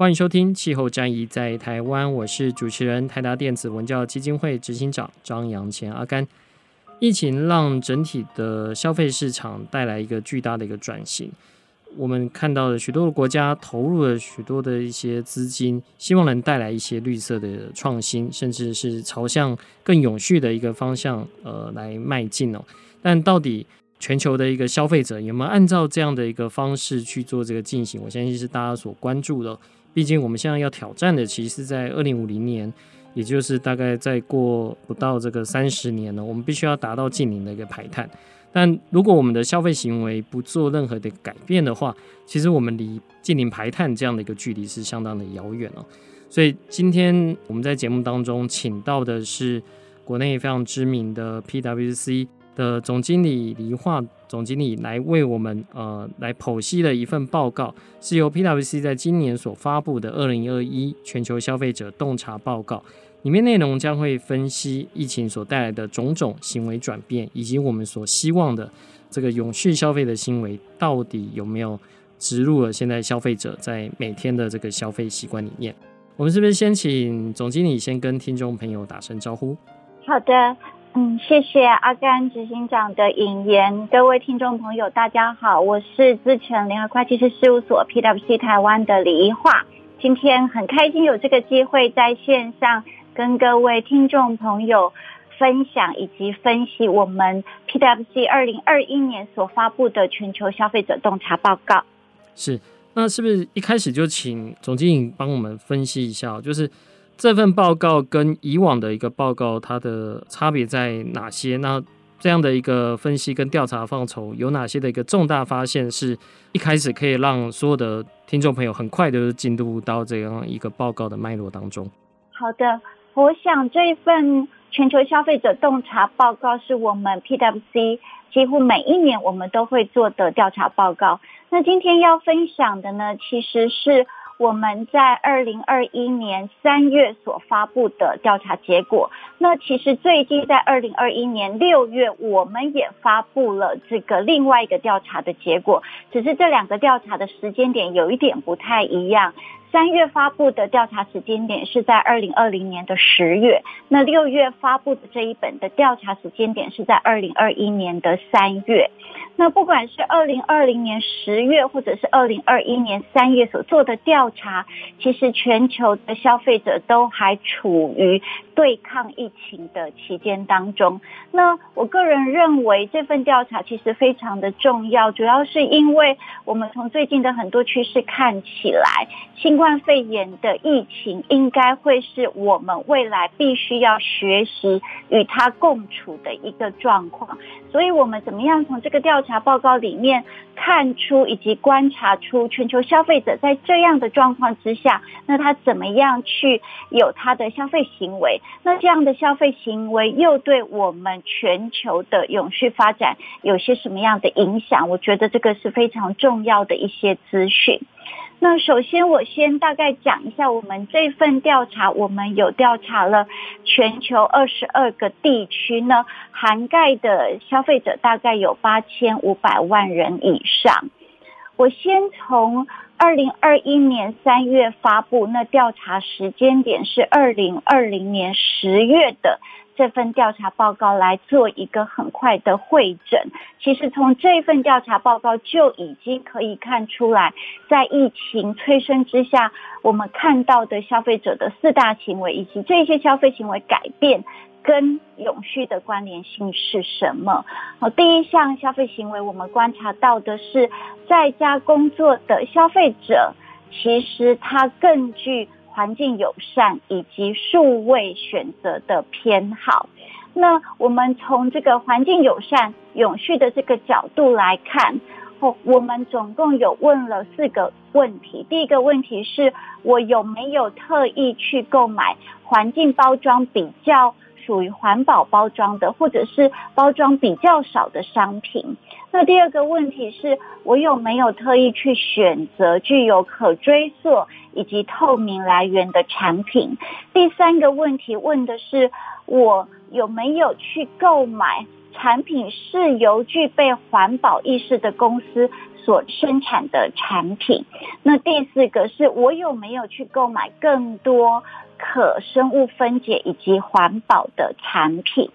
欢迎收听《气候战役在台湾》，我是主持人台达电子文教基金会执行长张扬前阿甘。疫情让整体的消费市场带来一个巨大的一个转型。我们看到了许多的国家投入了许多的一些资金，希望能带来一些绿色的创新，甚至是朝向更永续的一个方向，呃，来迈进哦。但到底全球的一个消费者有没有按照这样的一个方式去做这个进行？我相信是大家所关注的。毕竟我们现在要挑战的，其实是在二零五零年，也就是大概再过不到这个三十年呢，我们必须要达到净零的一个排碳。但如果我们的消费行为不做任何的改变的话，其实我们离净零排碳这样的一个距离是相当的遥远哦。所以今天我们在节目当中请到的是国内非常知名的 PwC 的总经理李化总经理来为我们呃来剖析的一份报告，是由 PwC 在今年所发布的二零二一全球消费者洞察报告。里面内容将会分析疫情所带来的种种行为转变，以及我们所希望的这个永续消费的行为到底有没有植入了现在消费者在每天的这个消费习惯里面。我们是不是先请总经理先跟听众朋友打声招呼？好的，嗯，谢谢阿甘执行长的引言。各位听众朋友，大家好，我是资诚联合会计师事务所 PwC 台湾的李宜樺。今天很开心有这个机会在线上。跟各位听众朋友分享以及分析我们 PwC 二零二一年所发布的全球消费者洞察报告。是，那是不是一开始就请总经理帮我们分析一下，就是这份报告跟以往的一个报告它的差别在哪些？那这样的一个分析跟调查范畴有哪些的一个重大发现，是一开始可以让所有的听众朋友很快的进入到这样一个报告的脉络当中？好的。我想这一份全球消费者洞察报告是我们 PwC 几乎每一年我们都会做的调查报告。那今天要分享的呢，其实是我们在二零二一年三月所发布的调查结果。那其实最近在二零二一年六月，我们也发布了这个另外一个调查的结果，只是这两个调查的时间点有一点不太一样。三月发布的调查时间点是在二零二零年的十月，那六月发布的这一本的调查时间点是在二零二一年的三月。那不管是二零二零年十月或者是二零二一年三月所做的调查，其实全球的消费者都还处于对抗疫情的期间当中。那我个人认为这份调查其实非常的重要，主要是因为我们从最近的很多趋势看起来，新冠肺炎的疫情应该会是我们未来必须要学习与它共处的一个状况。所以，我们怎么样从这个调查报告里面看出以及观察出全球消费者在这样的状况之下，那他怎么样去有他的消费行为？那这样的消费行为又对我们全球的永续发展有些什么样的影响？我觉得这个是非常重要的一些资讯。那首先，我先大概讲一下我们这份调查，我们有调查了全球二十二个地区呢，涵盖的消费者大概有八千五百万人以上。我先从二零二一年三月发布，那调查时间点是二零二零年十月的。这份调查报告来做一个很快的会诊。其实从这份调查报告就已经可以看出来，在疫情催生之下，我们看到的消费者的四大行为以及这些消费行为改变跟永续的关联性是什么？好，第一项消费行为，我们观察到的是在家工作的消费者，其实他更具。环境友善以及数位选择的偏好。那我们从这个环境友善、永续的这个角度来看，哦，我们总共有问了四个问题。第一个问题是我有没有特意去购买环境包装比较属于环保包装的，或者是包装比较少的商品？那第二个问题是我有没有特意去选择具有可追溯以及透明来源的产品？第三个问题问的是我有没有去购买产品是由具备环保意识的公司所生产的产品？那第四个是我有没有去购买更多可生物分解以及环保的产品？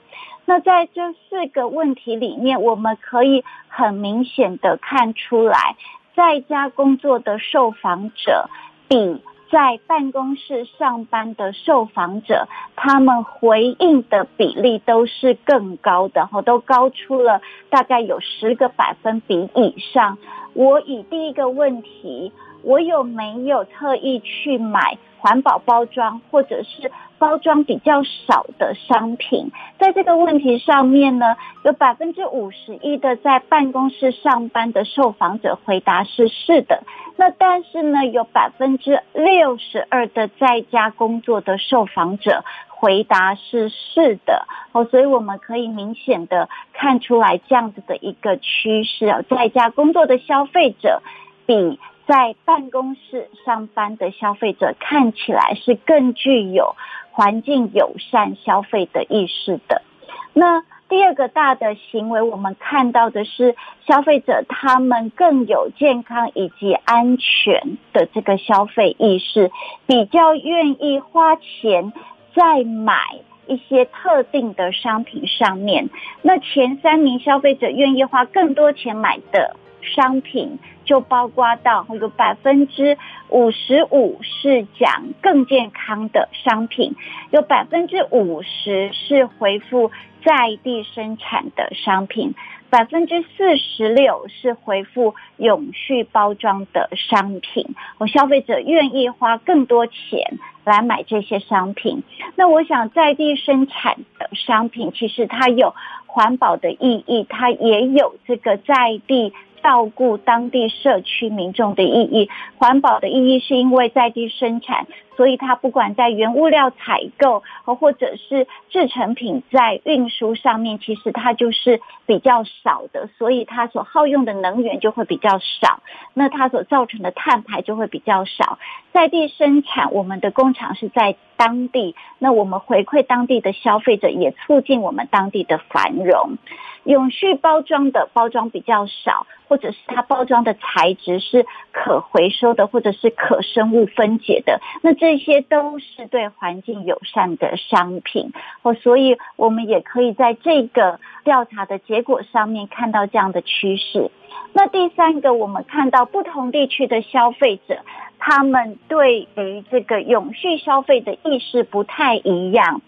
那在这四个问题里面，我们可以很明显的看出来，在家工作的受访者比在办公室上班的受访者，他们回应的比例都是更高的，都高出了大概有十个百分比以上。我以第一个问题，我有没有特意去买环保包装，或者是包装比较少的商品，在这个问题上面呢，有百分之五十一的在办公室上班的受访者回答是是的，那但是呢，有百分之六十二的在家工作的受访者回答是是的，哦，所以我们可以明显的看出来这样子的一个趋势啊，在家工作的消费者比。在办公室上班的消费者看起来是更具有环境友善消费的意识的。那第二个大的行为，我们看到的是消费者他们更有健康以及安全的这个消费意识，比较愿意花钱在买一些特定的商品上面。那前三名消费者愿意花更多钱买的商品。就包括到有百分之五十五是讲更健康的商品，有百分之五十是回复在地生产的商品，百分之四十六是回复永续包装的商品。我消费者愿意花更多钱来买这些商品。那我想在地生产的商品，其实它有环保的意义，它也有这个在地。照顾当地社区民众的意义，环保的意义是因为在地生产，所以它不管在原物料采购和或者是制成品在运输上面，其实它就是比较少的，所以它所耗用的能源就会比较少，那它所造成的碳排就会比较少。在地生产，我们的工厂是在当地，那我们回馈当地的消费者，也促进我们当地的繁荣。永续包装的包装比较少，或者是它包装的材质是可回收的，或者是可生物分解的，那这这些都是对环境友善的商品哦，所以我们也可以在这个调查的结果上面看到这样的趋势。那第三个，我们看到不同地区的消费者，他们对于这个永续消费的意识不太一样。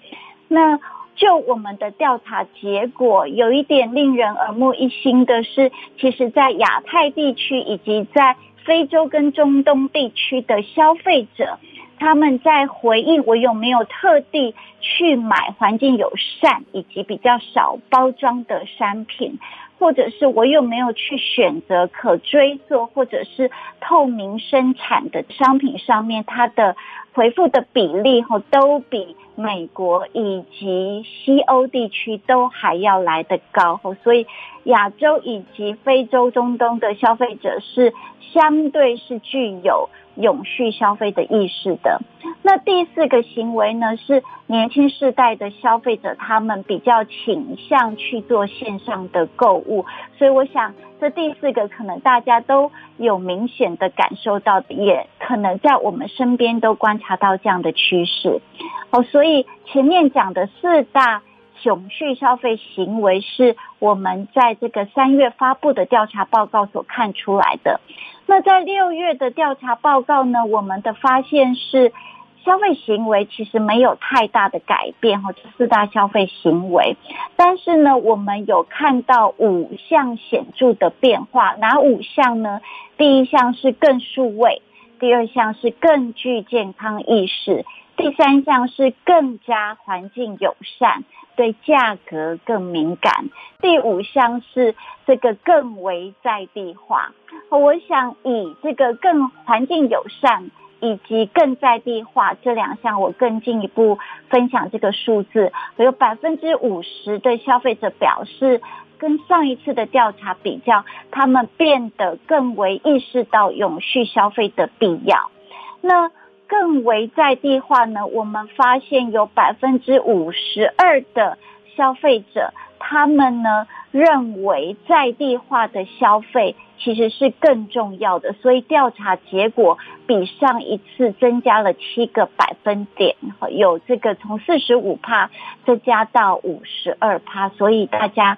那就我们的调查结果，有一点令人耳目一新的是，其实，在亚太地区以及在非洲跟中东地区的消费者，他们在回应我有没有特地去买环境友善以及比较少包装的商品，或者是我有没有去选择可追溯或者是透明生产的商品上面，它的回复的比例都比。美国以及西欧地区都还要来得高，所以亚洲以及非洲、中东的消费者是相对是具有永续消费的意识的。那第四个行为呢，是年轻世代的消费者，他们比较倾向去做线上的购物，所以我想这第四个可能大家都有明显的感受到，也可能在我们身边都观察到这样的趋势。哦，所以前面讲的四大永续消费行为是我们在这个三月发布的调查报告所看出来的。那在六月的调查报告呢，我们的发现是消费行为其实没有太大的改变哈，这四大消费行为。但是呢，我们有看到五项显著的变化，哪五项呢？第一项是更数位，第二项是更具健康意识。第三项是更加环境友善，对价格更敏感。第五项是这个更为在地化。我想以这个更环境友善以及更在地化这两项，我更进一步分享这个数字。有百分之五十的消费者表示，跟上一次的调查比较，他们变得更为意识到永续消费的必要。那更为在地化呢？我们发现有百分之五十二的消费者，他们呢认为在地化的消费其实是更重要的，所以调查结果比上一次增加了七个百分点，有这个从四十五趴增加到五十二趴，所以大家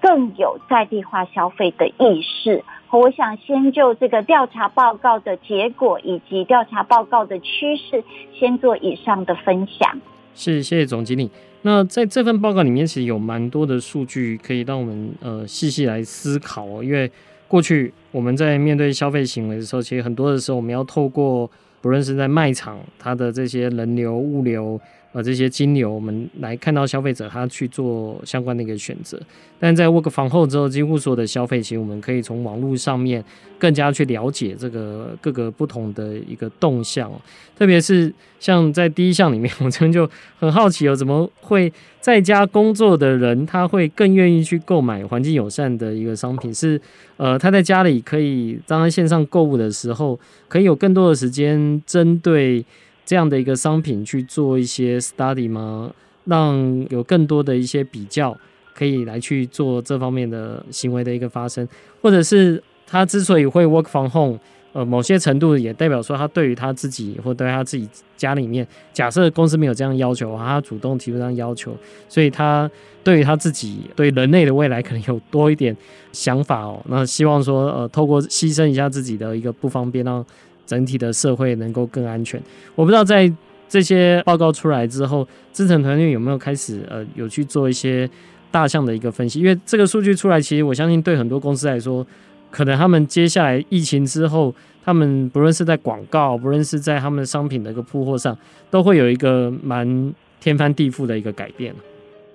更有在地化消费的意识。我想先就这个调查报告的结果以及调查报告的趋势，先做以上的分享。是，谢谢总经理。那在这份报告里面，其实有蛮多的数据可以让我们呃细细来思考哦。因为过去我们在面对消费行为的时候，其实很多的时候我们要透过不论是在卖场，它的这些人流、物流。呃，这些金流，我们来看到消费者他去做相关的一个选择，但在 work from home 之后，几乎所有的消费，其实我们可以从网络上面更加去了解这个各个不同的一个动向，特别是像在第一项里面，我这边就很好奇哦，怎么会在家工作的人他会更愿意去购买环境友善的一个商品？是呃，他在家里可以当他线上购物的时候，可以有更多的时间针对。这样的一个商品去做一些 study 吗？让有更多的一些比较，可以来去做这方面的行为的一个发生，或者是他之所以会 work from home，呃，某些程度也代表说他对于他自己或对他自己家里面，假设公司没有这样要求，他主动提出这样要求，所以他对于他自己对人类的未来可能有多一点想法哦。那希望说，呃，透过牺牲一下自己的一个不方便，让整体的社会能够更安全。我不知道在这些报告出来之后，资诚团队有没有开始呃有去做一些大项的一个分析？因为这个数据出来，其实我相信对很多公司来说，可能他们接下来疫情之后，他们不论是在广告，不论是在他们商品的一个铺货上，都会有一个蛮天翻地覆的一个改变。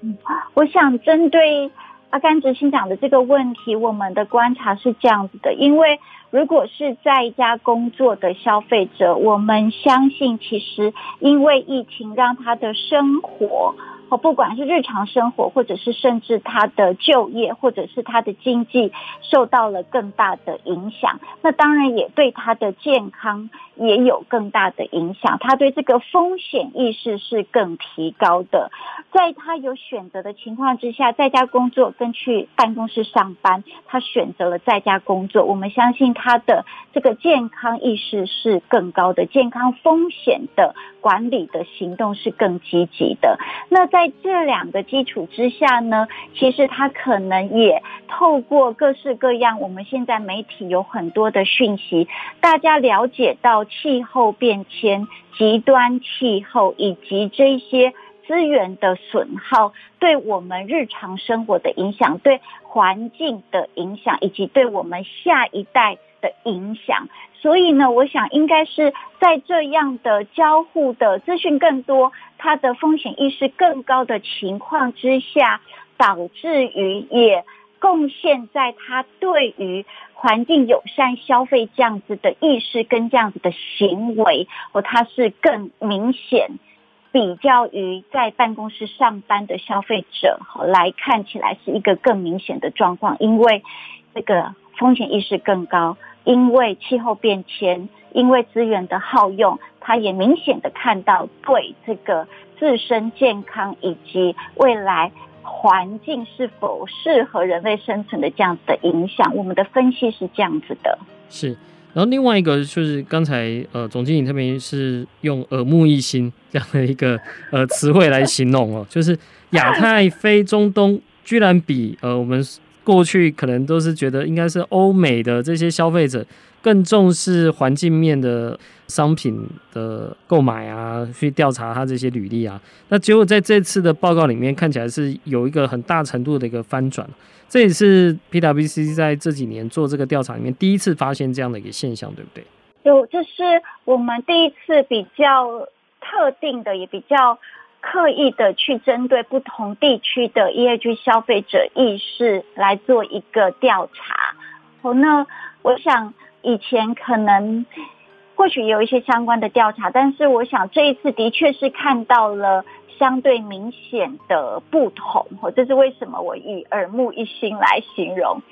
嗯，我想针对阿甘执行长的这个问题，我们的观察是这样子的，因为。如果是在家工作的消费者，我们相信，其实因为疫情让他的生活。不管是日常生活，或者是甚至他的就业，或者是他的经济受到了更大的影响，那当然也对他的健康也有更大的影响。他对这个风险意识是更提高的，在他有选择的情况之下，在家工作跟去办公室上班，他选择了在家工作。我们相信他的这个健康意识是更高的，健康风险的管理的行动是更积极的。那在在这两个基础之下呢，其实他可能也透过各式各样，我们现在媒体有很多的讯息，大家了解到气候变迁、极端气候以及这些资源的损耗对我们日常生活的影响，对环境的影响，以及对我们下一代的影响。所以呢，我想应该是在这样的交互的资讯更多，它的风险意识更高的情况之下，导致于也贡献在他对于环境友善消费这样子的意识跟这样子的行为，哦，它是更明显，比较于在办公室上班的消费者来看起来是一个更明显的状况，因为这个风险意识更高。因为气候变迁，因为资源的耗用，他也明显的看到对这个自身健康以及未来环境是否适合人类生存的这样子的影响。我们的分析是这样子的。是，然后另外一个就是刚才呃总经理特别是用耳目一新这样的一个呃词汇来形容哦，就是亚太、非、中东居然比呃我们过去可能都是觉得应该是欧美的这些消费者更重视环境面的商品的购买啊，去调查他这些履历啊，那结果在这次的报告里面看起来是有一个很大程度的一个翻转。这也是 PwC 在这几年做这个调查里面第一次发现这样的一个现象，对不对？有，这是我们第一次比较特定的，也比较刻意的去针对不同地区的 E H 消费者意识来做一个调查。哦，那我想以前可能或许有一些相关的调查，但是我想这一次的确是看到了。相对明显的不同，哦这是为什么我以耳目一新来形容。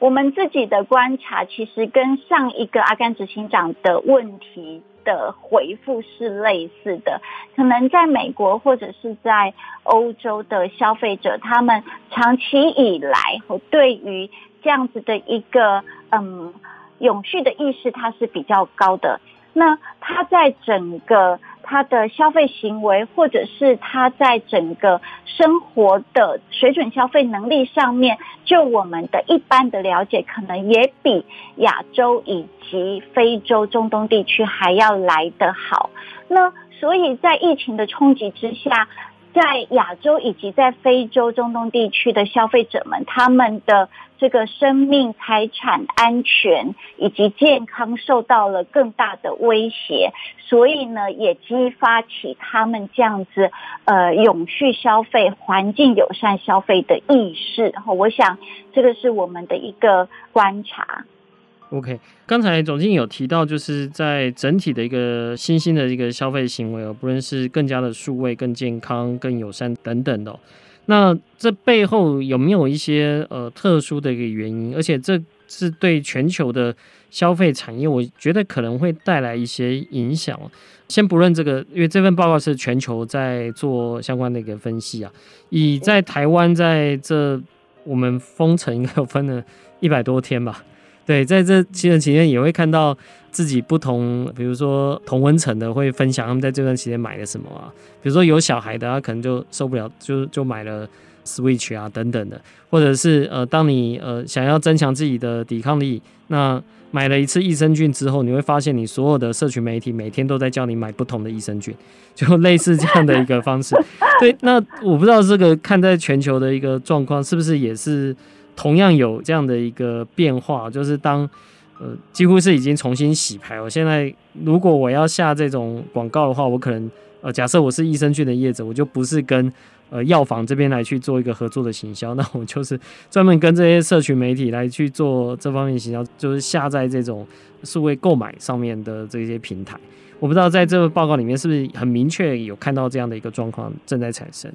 我们自己的观察，其实跟上一个阿甘执行长的问题的回复是类似的。可能在美国或者是在欧洲的消费者，他们长期以来对于这样子的一个嗯永续的意识，它是比较高的。那他在整个他的消费行为，或者是他在整个生活的水准消费能力上面，就我们的一般的了解，可能也比亚洲以及非洲、中东地区还要来得好。那所以在疫情的冲击之下，在亚洲以及在非洲、中东地区的消费者们，他们的这个生命、财产安全以及健康受到了更大的威胁，所以呢，也激发起他们这样子呃永续消费、环境友善消费的意识。我想这个是我们的一个观察。OK，刚才总经理有提到，就是在整体的一个新兴的一个消费行为哦，不论是更加的数位、更健康、更友善等等的哦，那这背后有没有一些呃特殊的一个原因？而且这是对全球的消费产业，我觉得可能会带来一些影响。先不论这个，因为这份报告是全球在做相关的一个分析啊。以在台湾在这我们封城应该有分了一百多天吧。对，在这七日期间也会看到自己不同，比如说同温层的会分享他们在这段期间买了什么啊，比如说有小孩的，他可能就受不了，就就买了 Switch 啊等等的，或者是呃，当你呃想要增强自己的抵抗力，那买了一次益生菌之后，你会发现你所有的社群媒体每天都在叫你买不同的益生菌，就类似这样的一个方式。对，那我不知道这个看在全球的一个状况是不是也是。同样有这样的一个变化，就是当呃几乎是已经重新洗牌。我现在如果我要下这种广告的话，我可能呃假设我是益生菌的业者，我就不是跟呃药房这边来去做一个合作的行销，那我就是专门跟这些社群媒体来去做这方面行销，就是下在这种数位购买上面的这些平台。我不知道在这个报告里面是不是很明确有看到这样的一个状况正在产生。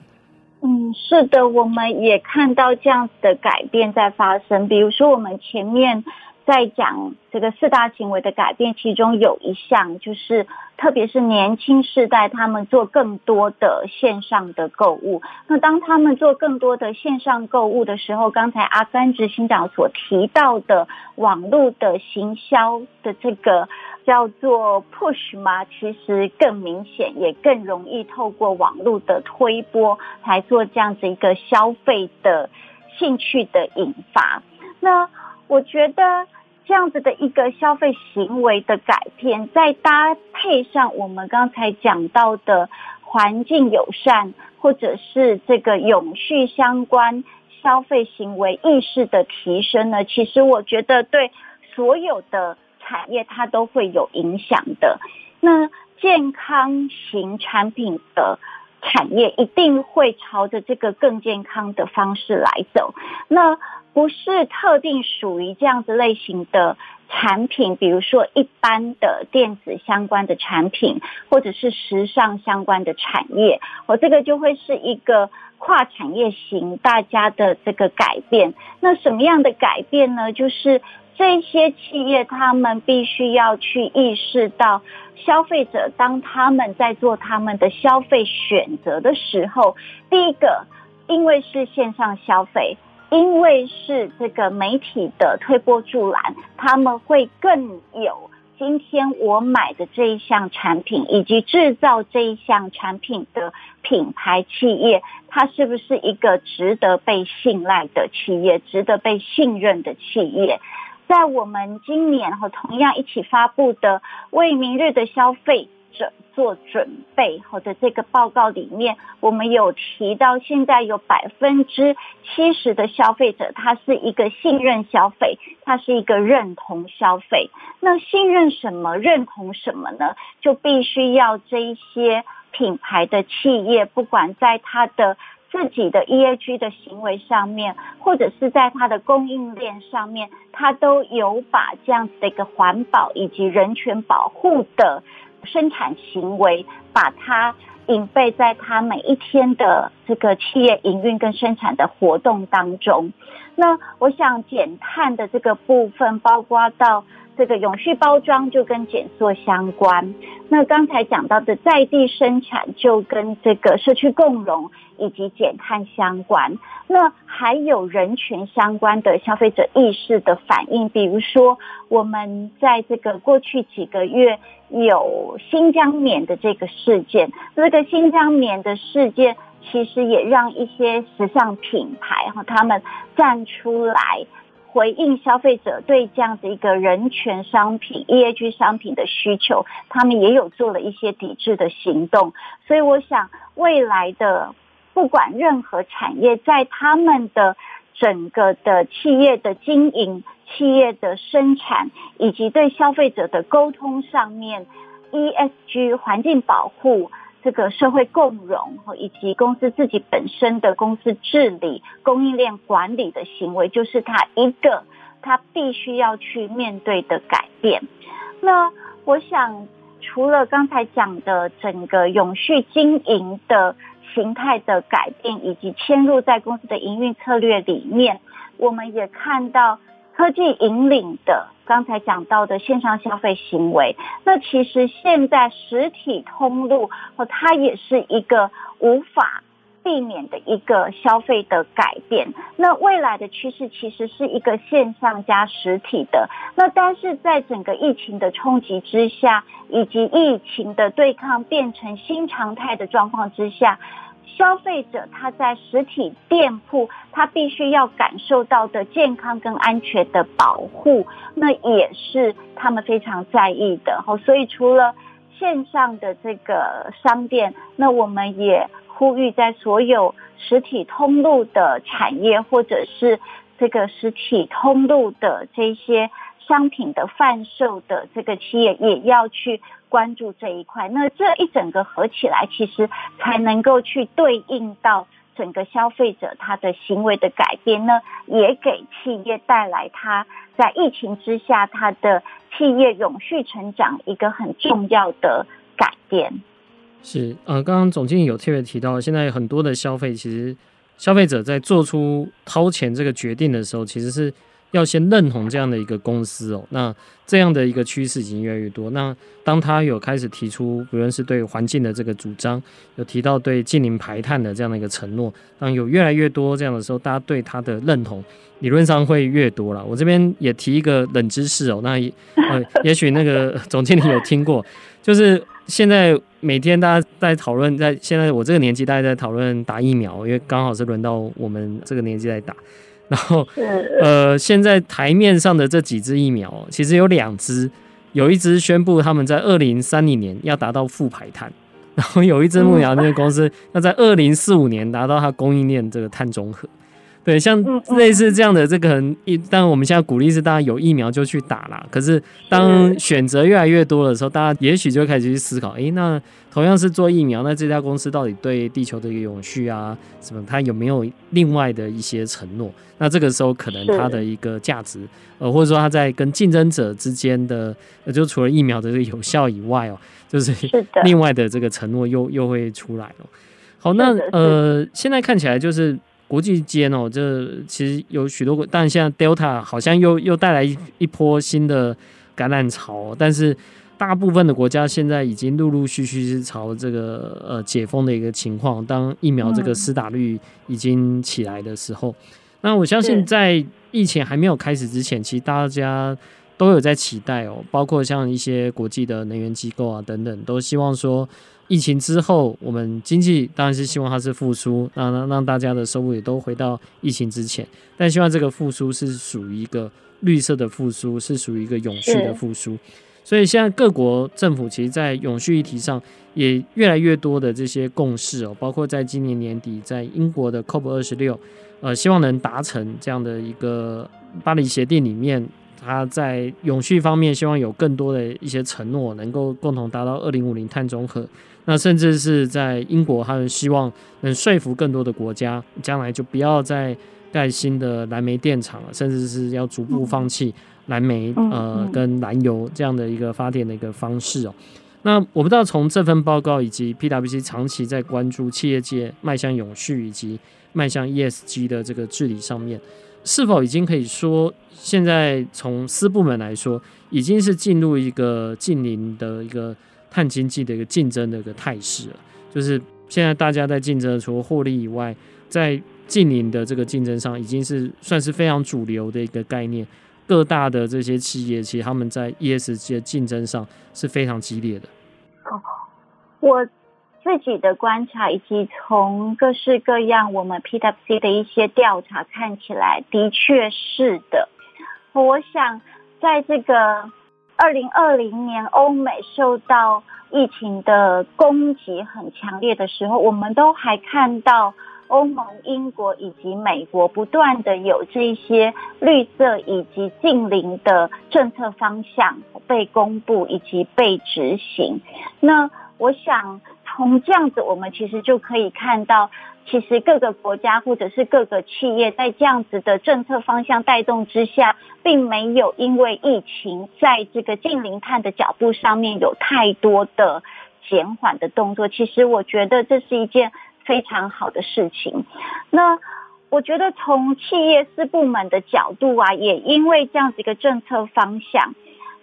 是的，我们也看到这样子的改变在发生。比如说，我们前面在讲这个四大行为的改变，其中有一项就是，特别是年轻世代，他们做更多的线上的购物。那当他们做更多的线上购物的时候，刚才阿甘执行长所提到的网络的行销的这个。叫做 push 吗？其实更明显，也更容易透过网络的推波来做这样子一个消费的兴趣的引发。那我觉得这样子的一个消费行为的改变，再搭配上我们刚才讲到的环境友善，或者是这个永续相关消费行为意识的提升呢，其实我觉得对所有的。产业它都会有影响的，那健康型产品的产业一定会朝着这个更健康的方式来走。那不是特定属于这样子类型的产品，比如说一般的电子相关的产品，或者是时尚相关的产业，我这个就会是一个跨产业型大家的这个改变。那什么样的改变呢？就是。这些企业，他们必须要去意识到，消费者当他们在做他们的消费选择的时候，第一个，因为是线上消费，因为是这个媒体的推波助澜，他们会更有今天我买的这一项产品，以及制造这一项产品的品牌企业，它是不是一个值得被信赖的企业，值得被信任的企业？在我们今年和同样一起发布的为明日的消费者做准备或者这个报告里面，我们有提到，现在有百分之七十的消费者，他是一个信任消费，他是一个认同消费。那信任什么，认同什么呢？就必须要这一些品牌的企业，不管在他的。自己的 ESG 的行为上面，或者是在它的供应链上面，它都有把这样子的一个环保以及人权保护的生产行为，把它隐蔽在它每一天的这个企业营运跟生产的活动当中。那我想减碳的这个部分，包括到。这个永续包装就跟减塑相关，那刚才讲到的在地生产就跟这个社区共融以及减碳相关，那还有人权相关的消费者意识的反应，比如说我们在这个过去几个月有新疆棉的这个事件，这个新疆棉的事件其实也让一些时尚品牌哈他们站出来。回应消费者对这样的一个人权商品、ESG 商品的需求，他们也有做了一些抵制的行动。所以，我想未来的不管任何产业，在他们的整个的企业的经营、企业的生产以及对消费者的沟通上面，ESG 环境保护。这个社会共融以及公司自己本身的公司治理、供应链管理的行为，就是它一个它必须要去面对的改变。那我想，除了刚才讲的整个永续经营的形态的改变，以及嵌入在公司的营运策略里面，我们也看到。科技引领的刚才讲到的线上消费行为，那其实现在实体通路它也是一个无法避免的一个消费的改变。那未来的趋势其实是一个线上加实体的。那但是在整个疫情的冲击之下，以及疫情的对抗变成新常态的状况之下。消费者他在实体店铺，他必须要感受到的健康跟安全的保护，那也是他们非常在意的。所以除了线上的这个商店，那我们也呼吁在所有实体通路的产业，或者是这个实体通路的这些。商品的贩售的这个企业也要去关注这一块，那这一整个合起来，其实才能够去对应到整个消费者他的行为的改变呢，也给企业带来他在疫情之下他的企业永续成长一个很重要的改变。是，呃，刚刚总经理有特别提到，现在很多的消费，其实消费者在做出掏钱这个决定的时候，其实是。要先认同这样的一个公司哦，那这样的一个趋势已经越来越多。那当他有开始提出，不论是对环境的这个主张，有提到对近零排碳的这样的一个承诺，当有越来越多这样的时候，大家对他的认同理论上会越多了。我这边也提一个冷知识哦，那也呃，也许那个总经理有听过，就是现在每天大家在讨论，在现在我这个年纪，大家在讨论打疫苗，因为刚好是轮到我们这个年纪在打。然后，呃，现在台面上的这几支疫苗，其实有两支，有一支宣布他们在二零三零年要达到负排碳，然后有一支牧羊这个公司要在二零四五年达到它供应链这个碳中和。对，像类似这样的这个一，当然我们现在鼓励是大家有疫苗就去打啦。可是当选择越来越多的时候，大家也许就开始去思考，诶，那同样是做疫苗，那这家公司到底对地球的一个永续啊，什么，它有没有另外的一些承诺？那这个时候可能它的一个价值，呃，或者说它在跟竞争者之间的，就除了疫苗的这个有效以外哦，就是 另外的这个承诺又又会出来了。好，那呃，现在看起来就是。国际间哦，这其实有许多国，但现在 Delta 好像又又带来一一波新的感染潮，但是大部分的国家现在已经陆陆续续是朝这个呃解封的一个情况。当疫苗这个施打率已经起来的时候，那我相信在疫情还没有开始之前，其实大家都有在期待哦，包括像一些国际的能源机构啊等等，都希望说疫情之后我们经济当然是希望它是复苏，让让让大家的收入也都回到疫情之前，但希望这个复苏是属于一个绿色的复苏，是属于一个永续的复苏。所以现在各国政府其实，在永续议题上也越来越多的这些共识哦，包括在今年年底，在英国的 COP 二十六，呃，希望能达成这样的一个巴黎协定里面，它在永续方面希望有更多的一些承诺，能够共同达到二零五零碳中和。那甚至是在英国，他们希望能说服更多的国家，将来就不要再盖新的燃煤电厂了，甚至是要逐步放弃。燃煤呃跟燃油这样的一个发电的一个方式哦，那我不知道从这份报告以及 PwC 长期在关注企业界迈向永续以及迈向 ESG 的这个治理上面，是否已经可以说现在从私部门来说，已经是进入一个近邻的一个碳经济的一个竞争的一个态势了？就是现在大家在竞争，除了获利以外，在近零的这个竞争上，已经是算是非常主流的一个概念。各大的这些企业，其实他们在 ESG 的竞争上是非常激烈的。哦，我自己的观察，以及从各式各样我们 PwC 的一些调查看起来，的确是的。我想，在这个二零二零年欧美受到疫情的攻击很强烈的时候，我们都还看到。欧盟、英国以及美国不断的有这些绿色以及近零的政策方向被公布以及被执行。那我想从这样子，我们其实就可以看到，其实各个国家或者是各个企业在这样子的政策方向带动之下，并没有因为疫情在这个近零碳的脚步上面有太多的减缓的动作。其实我觉得这是一件。非常好的事情。那我觉得从企业四部门的角度啊，也因为这样子一个政策方向，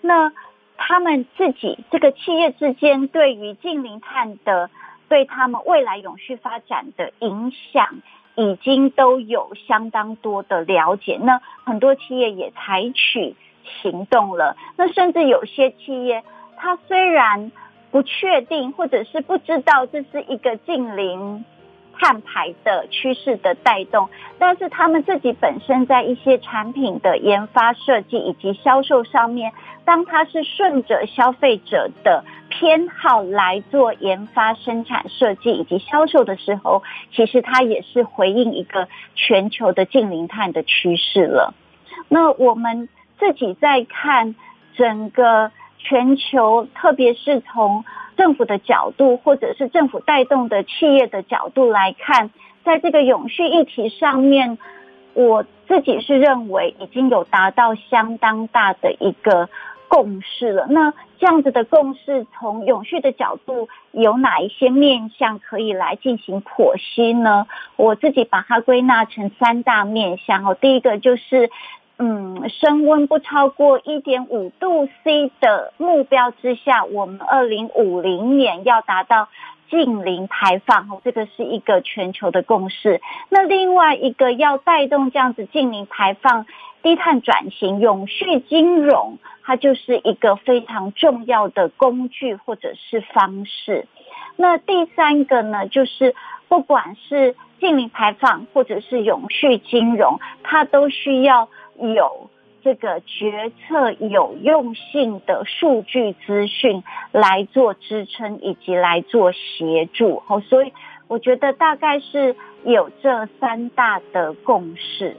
那他们自己这个企业之间对于近零碳的对他们未来永续发展的影响，已经都有相当多的了解。那很多企业也采取行动了。那甚至有些企业，它虽然不确定，或者是不知道这是一个近零碳排的趋势的带动，但是他们自己本身在一些产品的研发设计以及销售上面，当它是顺着消费者的偏好来做研发、生产、设计以及销售的时候，其实它也是回应一个全球的净零碳的趋势了。那我们自己在看整个。全球，特别是从政府的角度，或者是政府带动的企业的角度来看，在这个永续议题上面，我自己是认为已经有达到相当大的一个共识了。那这样子的共识，从永续的角度，有哪一些面向可以来进行剖析呢？我自己把它归纳成三大面向哦。第一个就是。嗯，升温不超过一点五度 C 的目标之下，我们二零五零年要达到净零排放，这个是一个全球的共识。那另外一个要带动这样子净零排放、低碳转型、永续金融，它就是一个非常重要的工具或者是方式。那第三个呢，就是不管是净零排放或者是永续金融，它都需要。有这个决策有用性的数据资讯来做支撑以及来做协助，哦，所以我觉得大概是有这三大的共识。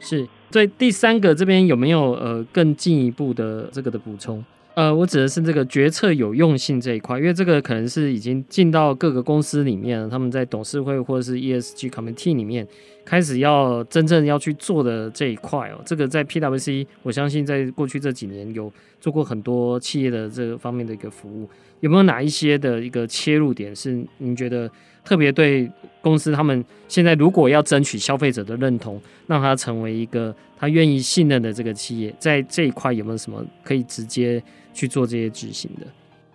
是，所以第三个这边有没有呃更进一步的这个的补充？呃，我指的是这个决策有用性这一块，因为这个可能是已经进到各个公司里面了，他们在董事会或者是 ESG Committee 里面开始要真正要去做的这一块哦。这个在 PwC，我相信在过去这几年有做过很多企业的这个方面的一个服务，有没有哪一些的一个切入点是您觉得特别对公司他们现在如果要争取消费者的认同，让他成为一个他愿意信任的这个企业，在这一块有没有什么可以直接？去做这些执行的，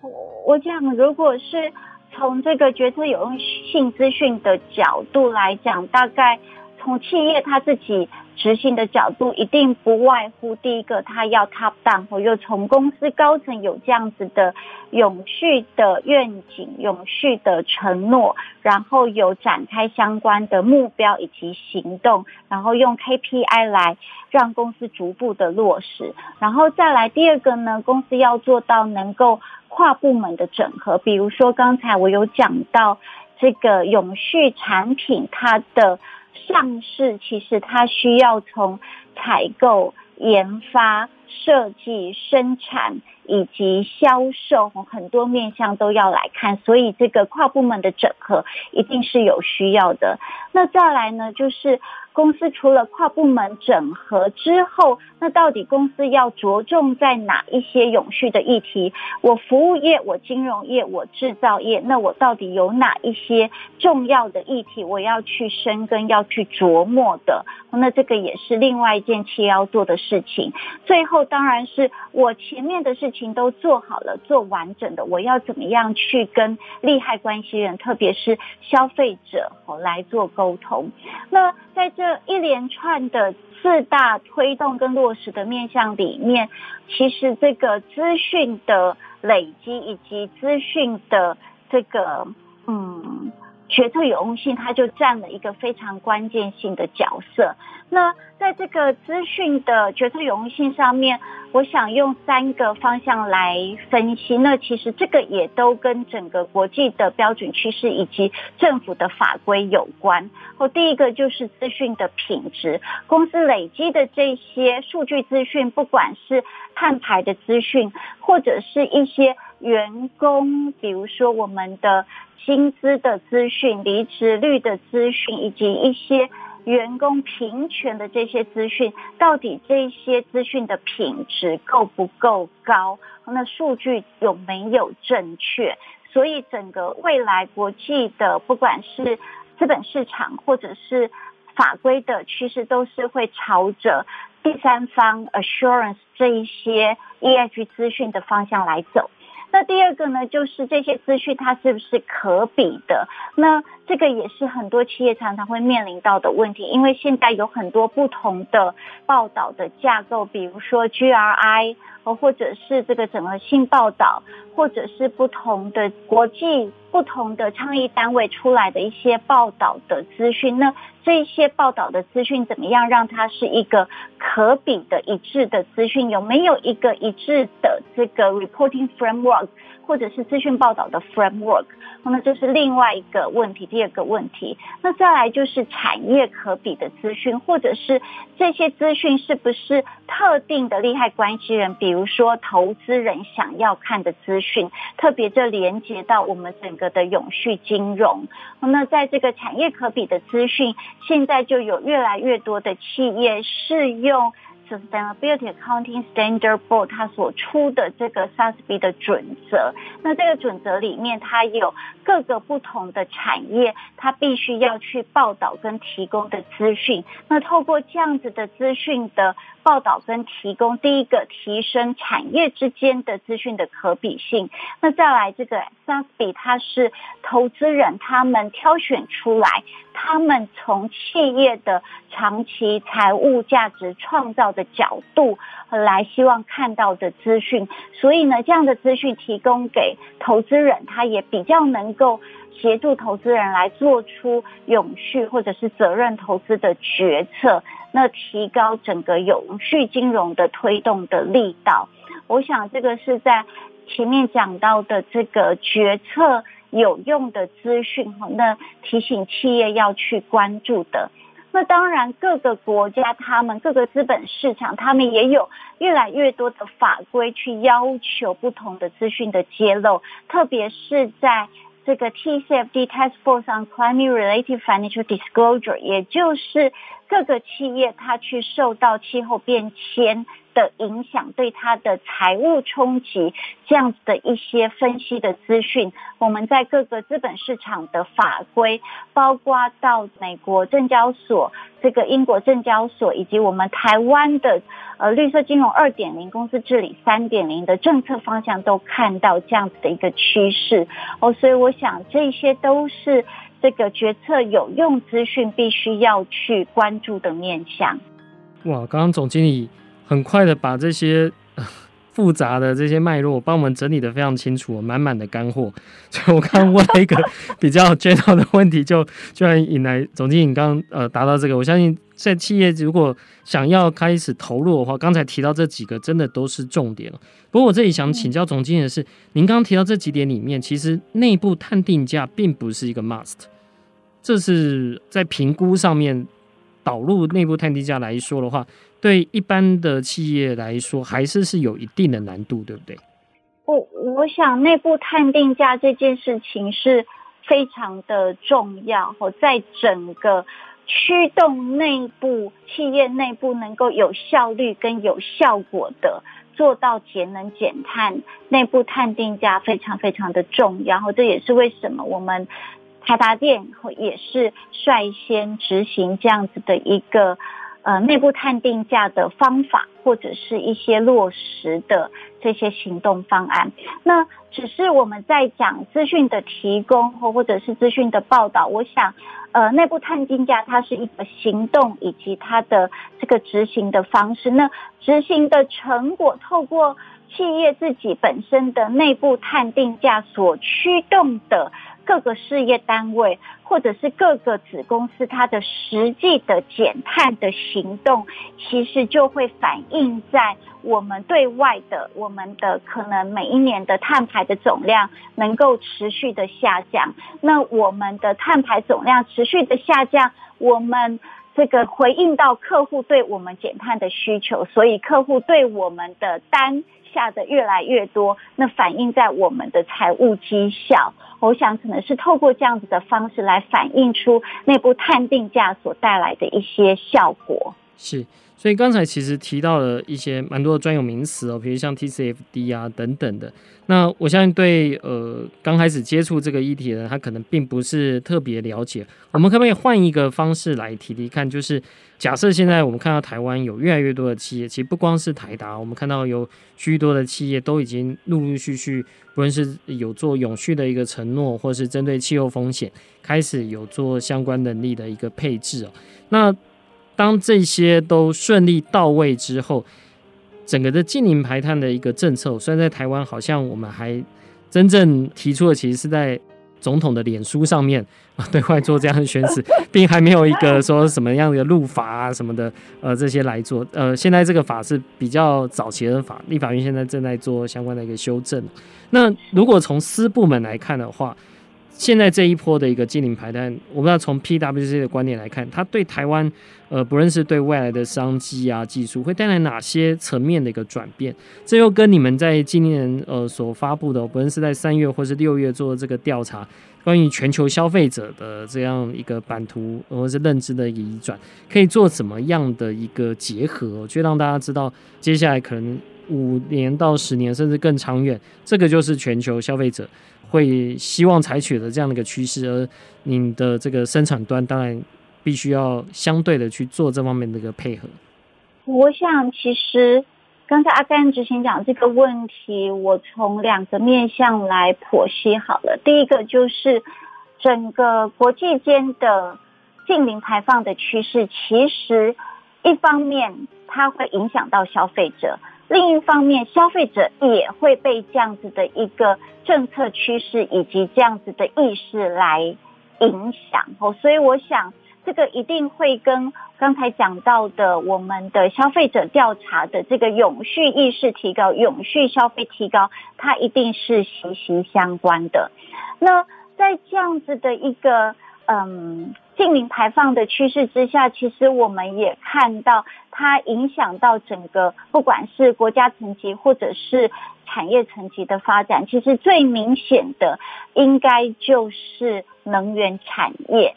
我我讲，如果是从这个决策有用性资讯的角度来讲，大概从企业他自己执行的角度，一定不外乎第一个，他要 top down，或又从公司高层有这样子的永续的愿景、永续的承诺，然后有展开相关的目标以及行动，然后用 KPI 来让公司逐步的落实，然后再来第二个呢，公司要做到能够跨部门的整合，比如说刚才我有讲到这个永续产品，它的。上市其实它需要从采购、研发、设计、生产以及销售很多面向都要来看，所以这个跨部门的整合一定是有需要的。那再来呢，就是。公司除了跨部门整合之后，那到底公司要着重在哪一些永续的议题？我服务业，我金融业，我制造业，那我到底有哪一些重要的议题我要去深耕、要去琢磨的？那这个也是另外一件企业要做的事情。最后，当然是我前面的事情都做好了、做完整的，我要怎么样去跟利害关系人，特别是消费者，来做沟通？那在这。这一连串的四大推动跟落实的面向里面，其实这个资讯的累积以及资讯的这个决策有用性，它就占了一个非常关键性的角色。那在这个资讯的决策有用性上面，我想用三个方向来分析。那其实这个也都跟整个国际的标准趋势以及政府的法规有关。哦，第一个就是资讯的品质，公司累积的这些数据资讯，不管是碳排的资讯，或者是一些员工，比如说我们的。薪资的资讯、离职率的资讯，以及一些员工平权的这些资讯，到底这些资讯的品质够不够高？那数据有没有正确？所以整个未来国际的，不管是资本市场或者是法规的趋势，都是会朝着第三方 assurance 这一些 E H 资讯的方向来走。那第二个呢，就是这些资讯它是不是可比的？那这个也是很多企业常常会面临到的问题，因为现在有很多不同的报道的架构，比如说 GRI，呃或者是这个整合性报道，或者是不同的国际不同的倡议单位出来的一些报道的资讯。那这些报道的资讯怎么样让它是一个可比的一致的资讯？有没有一个一致的这个 reporting framework，或者是资讯报道的 framework？那这是另外一个问题。第二个问题，那再来就是产业可比的资讯，或者是这些资讯是不是特定的利害关系人，比如说投资人想要看的资讯？特别这连接到我们整个的永续金融。那在这个产业可比的资讯。现在就有越来越多的企业是用 Sustainability Accounting Standard Board 它所出的这个 SASB 的准则。那这个准则里面，它有各个不同的产业，它必须要去报道跟提供的资讯。那透过这样子的资讯的报道跟提供，第一个提升产业之间的资讯的可比性。那再来这个 SASB 它是投资人他们挑选出来，他们从企业的长期财务价值创造的角度来希望看到的资讯。所以呢，这样的资讯提供给投资人，他也比较能够协助投资人来做出永续或者是责任投资的决策。那提高整个永续金融的推动的力道，我想这个是在前面讲到的这个决策有用的资讯哈，那提醒企业要去关注的。那当然，各个国家他们各个资本市场，他们也有越来越多的法规去要求不同的资讯的揭露，特别是在。这个 TCFD Task Force on Climate-related Financial Disclosure，也就是各个企业它去受到气候变迁的影响，对它的财务冲击这样子的一些分析的资讯，我们在各个资本市场的法规，包括到美国证交所、这个英国证交所，以及我们台湾的呃绿色金融二点零、公司治理三点零的政策方向，都看到这样子的一个趋势。哦，所以我想这些都是这个决策有用资讯必须要去关注的面向。哇，刚刚总经理很快的把这些。复杂的这些脉络，帮我们整理得非常清楚，满满的干货。所以我刚刚问了一个比较 general 的问题，就居然引来总经理刚呃答到这个。我相信在企业如果想要开始投入的话，刚才提到这几个真的都是重点了。不过我这里想请教总经理的是，您刚刚提到这几点里面，其实内部探定价并不是一个 must，这是在评估上面导入内部探定价来说的话。对一般的企业来说，还是是有一定的难度，对不对？我我想内部探定价这件事情是非常的重要，在整个驱动内部企业内部能够有效率跟有效果的做到节能减碳，内部探定价非常非常的重要。然后这也是为什么我们台达电也是率先执行这样子的一个。呃，内部探定价的方法，或者是一些落实的这些行动方案，那只是我们在讲资讯的提供或或者是资讯的报道。我想，呃，内部探定价它是一个行动以及它的这个执行的方式。那执行的成果，透过企业自己本身的内部探定价所驱动的。各个事业单位或者是各个子公司，它的实际的减碳的行动，其实就会反映在我们对外的我们的可能每一年的碳排的总量能够持续的下降。那我们的碳排总量持续的下降，我们这个回应到客户对我们减碳的需求，所以客户对我们的单。下的越来越多，那反映在我们的财务绩效，我想可能是透过这样子的方式来反映出内部碳定价所带来的一些效果。是。所以刚才其实提到了一些蛮多的专有名词哦，比如像 TCFD 啊等等的。那我相信对呃刚开始接触这个议题的人，他可能并不是特别了解。我们可不可以换一个方式来提提看？就是假设现在我们看到台湾有越来越多的企业，其实不光是台达，我们看到有许多的企业都已经陆陆续续，不论是有做永续的一个承诺，或是针对气候风险开始有做相关能力的一个配置哦。那当这些都顺利到位之后，整个的近零排碳的一个政策，虽然在台湾好像我们还真正提出的，其实是在总统的脸书上面啊 对外做这样的宣示，并还没有一个说什么样的路法啊什么的，呃，这些来做。呃，现在这个法是比较早期的法，立法院现在正在做相关的一个修正。那如果从私部门来看的话，现在这一波的一个净零排单，我不知道从 PwC 的观点来看，它对台湾，呃，不论是对未来的商机啊、技术，会带来哪些层面的一个转变？这又跟你们在今年呃所发布的，不论是在三月或是六月做的这个调查，关于全球消费者的这样一个版图或是认知的移转，可以做怎么样的一个结合，就让大家知道接下来可能五年到十年甚至更长远，这个就是全球消费者。会希望采取的这样的一个趋势，而你的这个生产端当然必须要相对的去做这方面的一个配合。我想，其实刚才阿甘执行讲这个问题，我从两个面向来剖析好了。第一个就是整个国际间的净零排放的趋势，其实一方面它会影响到消费者。另一方面，消费者也会被这样子的一个政策趋势以及这样子的意识来影响哦，所以我想这个一定会跟刚才讲到的我们的消费者调查的这个永续意识提高、永续消费提高，它一定是息息相关的。那在这样子的一个嗯。净零排放的趋势之下，其实我们也看到它影响到整个，不管是国家层级或者是产业层级的发展。其实最明显的，应该就是能源产业。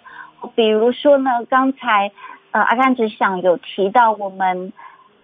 比如说呢，刚才呃阿甘只想有提到，我们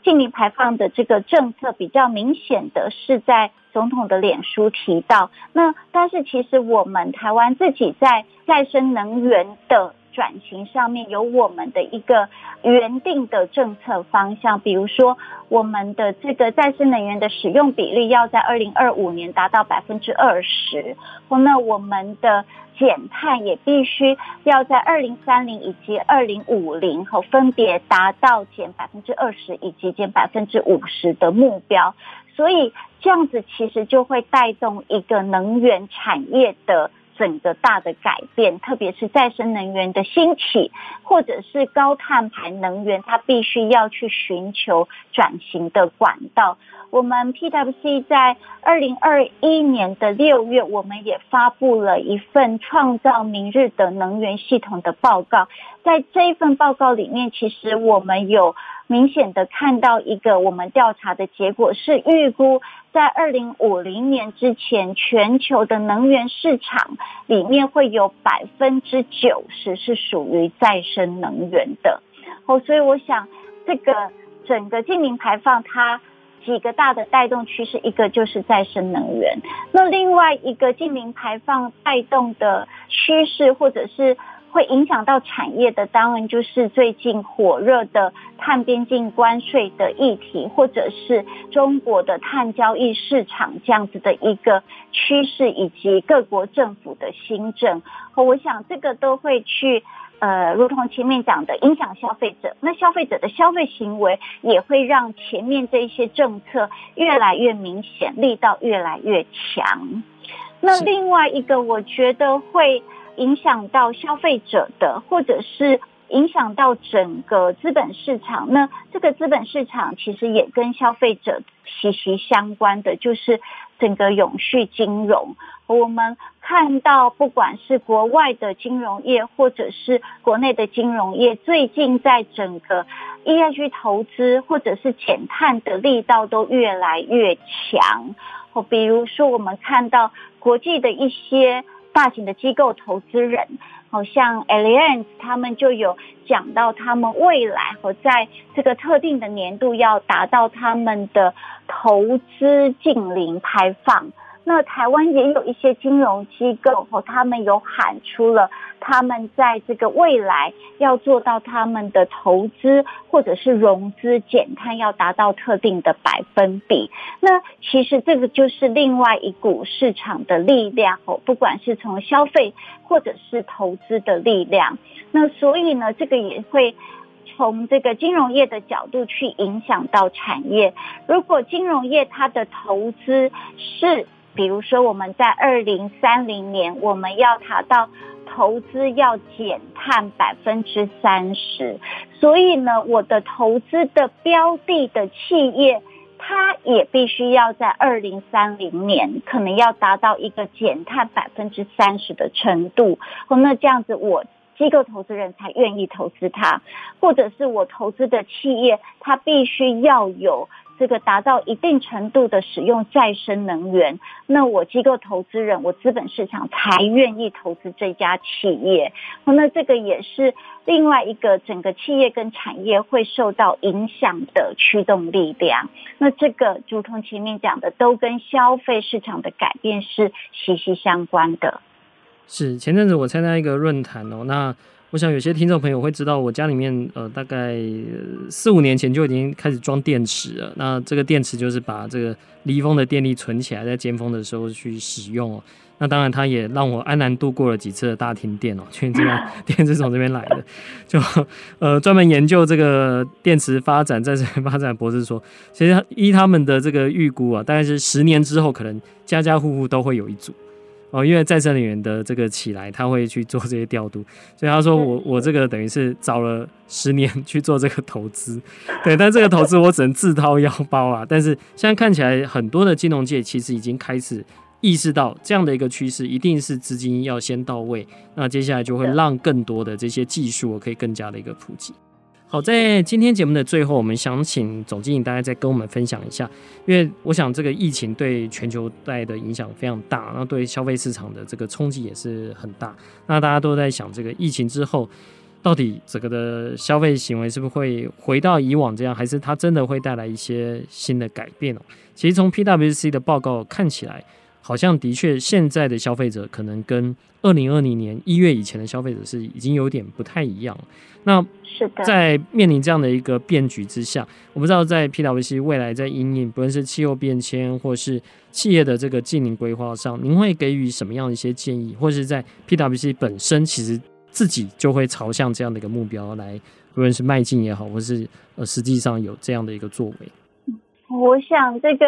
净零排放的这个政策比较明显的是在总统的脸书提到。那但是其实我们台湾自己在再生能源的转型上面有我们的一个原定的政策方向，比如说我们的这个再生能源的使用比例要在二零二五年达到百分之二十，那我们的减碳也必须要在二零三零以及二零五零后分别达到减百分之二十以及减百分之五十的目标，所以这样子其实就会带动一个能源产业的整个大的改变，特别是再生能源的兴起，或者是高碳排能源，它必须要去寻求转型的管道。我们 PwC 在二零二一年的六月，我们也发布了一份创造明日的能源系统的报告。在这一份报告里面，其实我们有明显的看到一个我们调查的结果，是预估在二零五零年之前，全球的能源市场里面会有百分之九十是属于再生能源的。哦，所以我想这个整个净零排放它。几个大的带动趋势，一个就是再生能源，那另外一个近零排放带动的趋势，或者是会影响到产业的，当然就是最近火热的碳边境关税的议题，或者是中国的碳交易市场这样子的一个趋势，以及各国政府的新政，我想这个都会去。呃，如同前面讲的，影响消费者，那消费者的消费行为也会让前面这一些政策越来越明显，力道越来越强。那另外一个，我觉得会影响到消费者的，或者是影响到整个资本市场。那这个资本市场其实也跟消费者息息相关的，就是整个永续金融。我们看到，不管是国外的金融业，或者是国内的金融业，最近在整个 ESG 投资或者是减碳的力道都越来越强。哦，比如说我们看到国际的一些大型的机构投资人，好像 Alliance 他们就有讲到，他们未来和在这个特定的年度要达到他们的投资净零排放。那台湾也有一些金融机构和他们有喊出了，他们在这个未来要做到他们的投资或者是融资减碳要达到特定的百分比。那其实这个就是另外一股市场的力量哦，不管是从消费或者是投资的力量。那所以呢，这个也会从这个金融业的角度去影响到产业。如果金融业它的投资是比如说，我们在二零三零年，我们要达到投资要减碳百分之三十，所以呢，我的投资的标的的企业，它也必须要在二零三零年，可能要达到一个减碳百分之三十的程度。哦，那这样子，我机构投资人才愿意投资它，或者是我投资的企业，它必须要有。这个达到一定程度的使用再生能源，那我机构投资人，我资本市场才愿意投资这家企业。那这个也是另外一个整个企业跟产业会受到影响的驱动力量。那这个，如同前面讲的，都跟消费市场的改变是息息相关的。是前阵子我参加一个论坛哦，那。我想有些听众朋友会知道，我家里面呃大概四五年前就已经开始装电池了。那这个电池就是把这个离峰的电力存起来，在尖峰的时候去使用哦。那当然，它也让我安然度过了几次的大停电哦。全这边 电是从这边来的，就呃专门研究这个电池发展、再生发展博士说，其实依他们的这个预估啊，大概是十年之后，可能家家户户都会有一组。哦，因为再生能源的这个起来，他会去做这些调度，所以他说我我这个等于是找了十年 去做这个投资，对，但这个投资我只能自掏腰包啊。但是现在看起来，很多的金融界其实已经开始意识到这样的一个趋势，一定是资金要先到位，那接下来就会让更多的这些技术可以更加的一个普及。好，在今天节目的最后，我们想请总经理大家再跟我们分享一下，因为我想这个疫情对全球带来的影响非常大，然后对消费市场的这个冲击也是很大。那大家都在想，这个疫情之后，到底整个的消费行为是不是会回到以往这样，还是它真的会带来一些新的改变哦？其实从 PwC 的报告看起来，好像的确现在的消费者可能跟二零二零年一月以前的消费者是已经有点不太一样。那是的，在面临这样的一个变局之下，我不知道在 PwC 未来在因应，不论是气候变迁或是企业的这个经营规划上，您会给予什么样的一些建议，或是在 PwC 本身其实自己就会朝向这样的一个目标来，无论是迈进也好，或是呃实际上有这样的一个作为。我想这个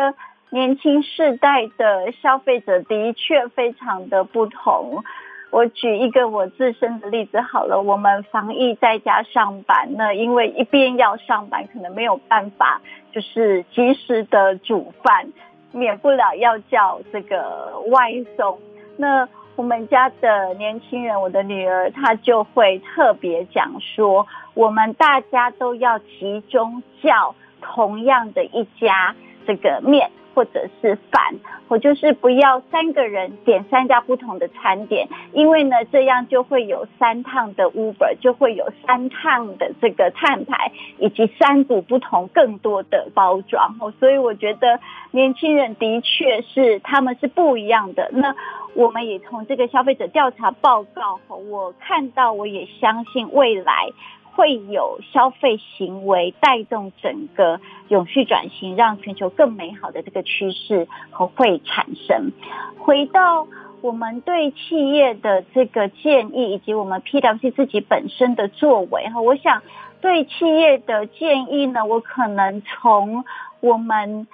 年轻世代的消费者的确非常的不同。我举一个我自身的例子好了，我们防疫在家上班，那因为一边要上班，可能没有办法，就是及时的煮饭，免不了要叫这个外送。那我们家的年轻人，我的女儿，她就会特别讲说，我们大家都要集中叫同样的一家这个面。或者是饭，我就是不要三个人点三家不同的餐点，因为呢，这样就会有三趟的 Uber，就会有三趟的这个碳排，以及三组不同更多的包装。哦所以我觉得年轻人的确是他们是不一样的。那我们也从这个消费者调查报告，我看到，我也相信未来。会有消费行为带动整个永续转型，让全球更美好的这个趋势和会产生。回到我们对企业的这个建议，以及我们 PwC 自己本身的作为哈，我想对企业的建议呢，我可能从我们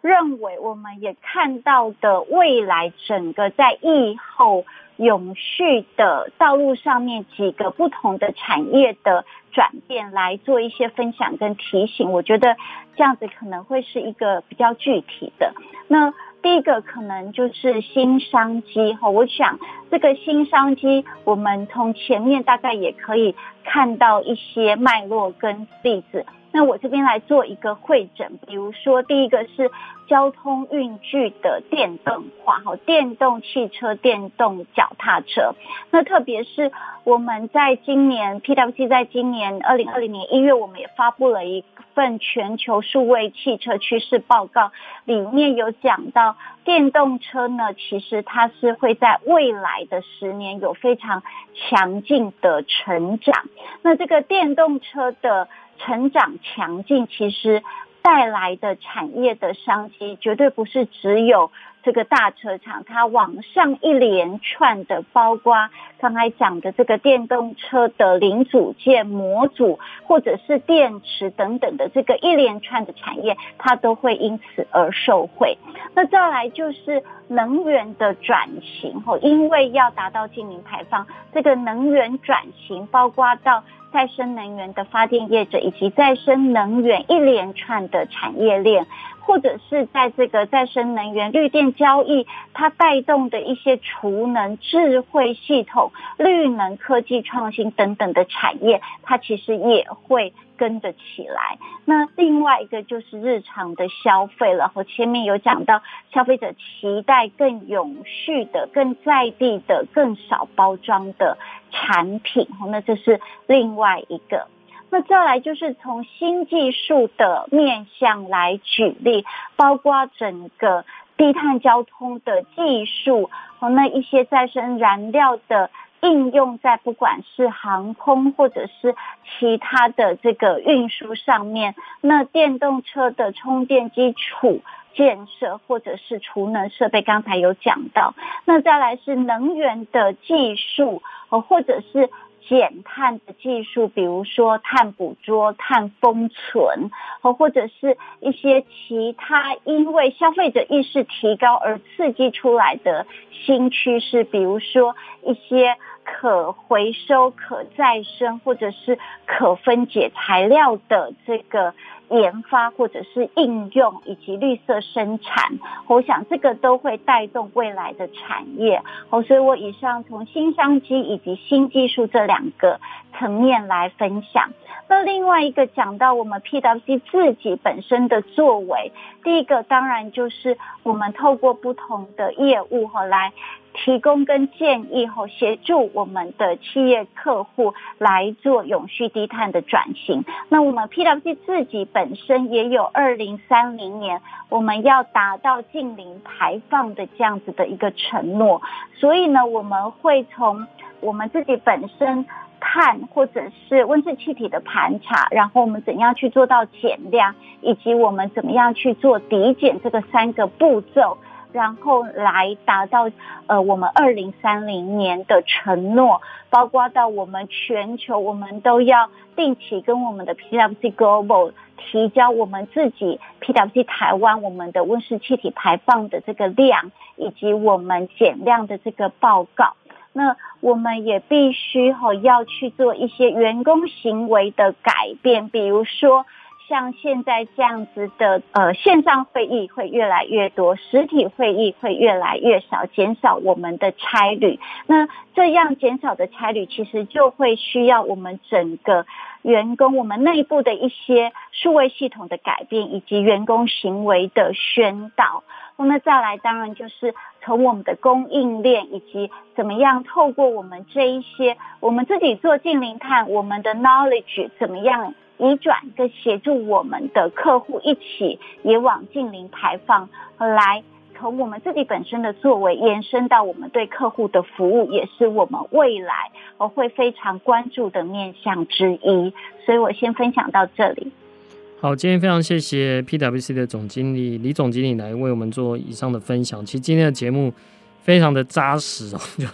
认为我们也看到的未来整个在疫后。永续的道路上面几个不同的产业的转变，来做一些分享跟提醒，我觉得这样子可能会是一个比较具体的。那第一个可能就是新商机哈，我想这个新商机，我们从前面大概也可以看到一些脉络跟例子。那我这边来做一个会诊，比如说第一个是交通运具的电动化，哈，电动汽车、电动脚踏车。那特别是我们在今年 PwC 在今年二零二零年一月，我们也发布了一份全球数位汽车趋势报告，里面有讲到电动车呢，其实它是会在未来的十年有非常强劲的成长。那这个电动车的成长强劲，其实带来的产业的商机，绝对不是只有这个大车厂，它往上一连串的，包括刚才讲的这个电动车的零组件、模组，或者是电池等等的这个一连串的产业，它都会因此而受惠。那再来就是能源的转型，因为要达到净零排放，这个能源转型包括到。再生能源的发电业者，以及再生能源一连串的产业链，或者是在这个再生能源绿电交易，它带动的一些储能、智慧系统、绿能科技创新等等的产业，它其实也会。跟着起来，那另外一个就是日常的消费了。我前面有讲到，消费者期待更永续的、更在地的、更少包装的产品，那这是另外一个。那再来就是从新技术的面向来举例，包括整个低碳交通的技术和那一些再生燃料的。应用在不管是航空或者是其他的这个运输上面，那电动车的充电基础建设或者是储能设备，刚才有讲到。那再来是能源的技术，呃，或者是。减碳的技术，比如说碳捕捉、碳封存，或或者是一些其他因为消费者意识提高而刺激出来的新趋势，比如说一些可回收、可再生或者是可分解材料的这个。研发或者是应用以及绿色生产，我想这个都会带动未来的产业。哦，所以我以上从新商机以及新技术这两个层面来分享。那另外一个讲到我们 PwC 自己本身的作为，第一个当然就是我们透过不同的业务和来。提供跟建议后，协助我们的企业客户来做永续低碳的转型。那我们 PwC 自己本身也有二零三零年我们要达到净零排放的这样子的一个承诺，所以呢，我们会从我们自己本身碳或者是温室气体的盘查，然后我们怎样去做到减量，以及我们怎么样去做抵减这个三个步骤。然后来达到呃我们二零三零年的承诺，包括到我们全球，我们都要定期跟我们的 PwC Global 提交我们自己 PwC 台湾我们的温室气体排放的这个量，以及我们减量的这个报告。那我们也必须哈要去做一些员工行为的改变，比如说。像现在这样子的呃线上会议会越来越多，实体会议会越来越少，减少我们的差旅。那这样减少的差旅，其实就会需要我们整个员工我们内部的一些数位系统的改变，以及员工行为的宣导。那再来，当然就是从我们的供应链，以及怎么样透过我们这一些我们自己做净零碳，我们的 knowledge 怎么样。移转跟协助我们的客户一起也往近零排放来，从我们自己本身的作为延伸到我们对客户的服务，也是我们未来我会非常关注的面向之一。所以我先分享到这里。好，今天非常谢谢 PwC 的总经理李总经理来为我们做以上的分享。其实今天的节目非常的扎实哦。就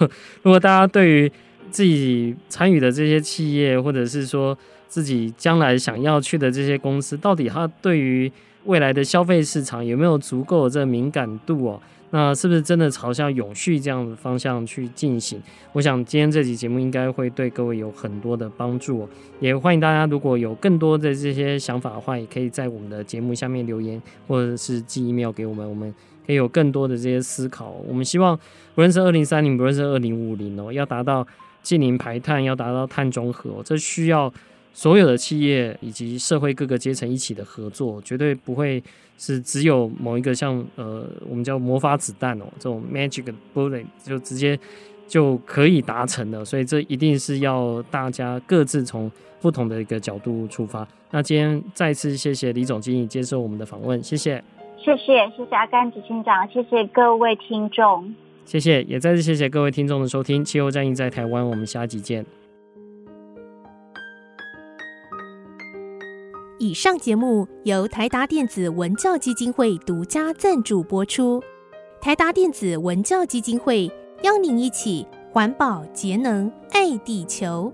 如果大家对于自己参与的这些企业，或者是说，自己将来想要去的这些公司，到底它对于未来的消费市场有没有足够的这个敏感度哦？那是不是真的朝向永续这样的方向去进行？我想今天这期节目应该会对各位有很多的帮助哦。也欢迎大家如果有更多的这些想法的话，也可以在我们的节目下面留言，或者是寄 email 给我们，我们可以有更多的这些思考。我们希望不论是二零三零，不论是二零五零哦，要达到净零排碳，要达到碳中和哦，这需要。所有的企业以及社会各个阶层一起的合作，绝对不会是只有某一个像呃，我们叫魔法子弹哦，这种 magic bullet 就直接就可以达成的。所以这一定是要大家各自从不同的一个角度出发。那今天再次谢谢李总经理接受我们的访问，谢谢，谢谢，谢谢阿甘执行长，谢谢各位听众，谢谢，也再次谢谢各位听众的收听。气候战役在台湾，我们下集见。以上节目由台达电子文教基金会独家赞助播出。台达电子文教基金会邀您一起环保节能爱地球。